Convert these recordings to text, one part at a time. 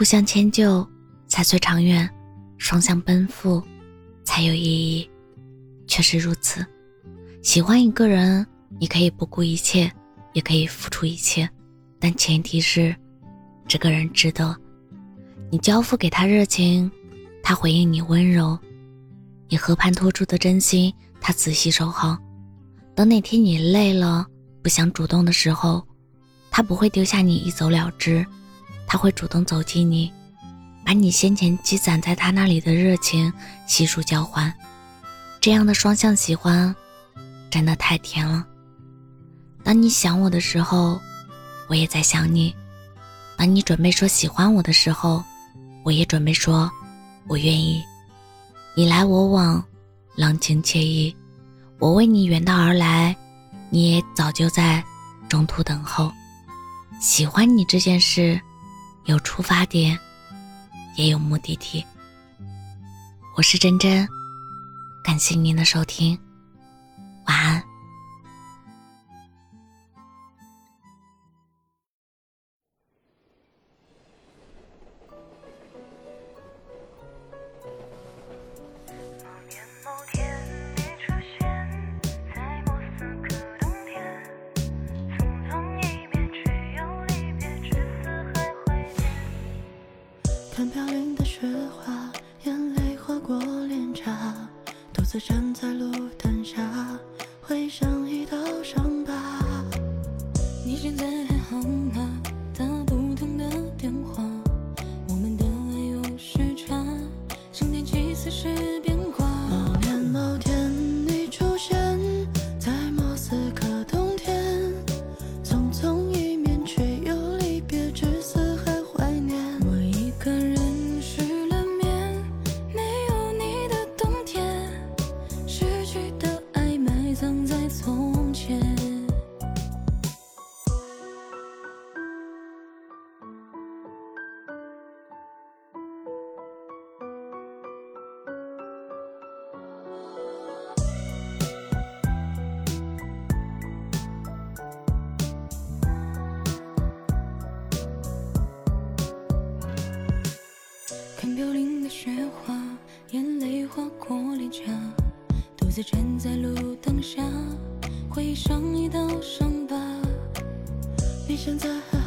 互相迁就才最长远，双向奔赴才有意义。确实如此，喜欢一个人，你可以不顾一切，也可以付出一切，但前提是这个人值得。你交付给他热情，他回应你温柔；你和盘托出的真心，他仔细守好。等哪天你累了，不想主动的时候，他不会丢下你一走了之，他会主动走近你，把你先前积攒在他那里的热情悉数交还。这样的双向喜欢，真的太甜了。当你想我的时候，我也在想你；当你准备说喜欢我的时候，我也准备说，我愿意。你来我往，浪情惬意。我为你远道而来，你也早就在中途等候。喜欢你这件事，有出发点，也有目的地。我是真真。感谢您的收听，晚安。看飘零的雪花，眼泪划过脸颊。独自站在从前。看飘零的雪花，眼泪划过脸颊，独自站在路灯下，回想一道伤疤。你现在还？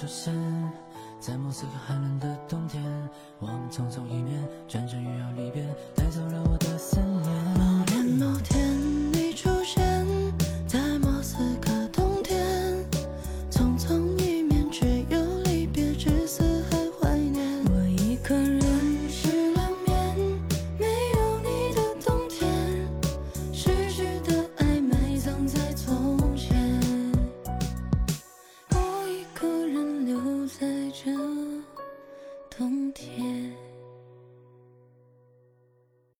出现在莫斯科寒冷的冬天我们匆匆一面转身又要离别带走了我的思念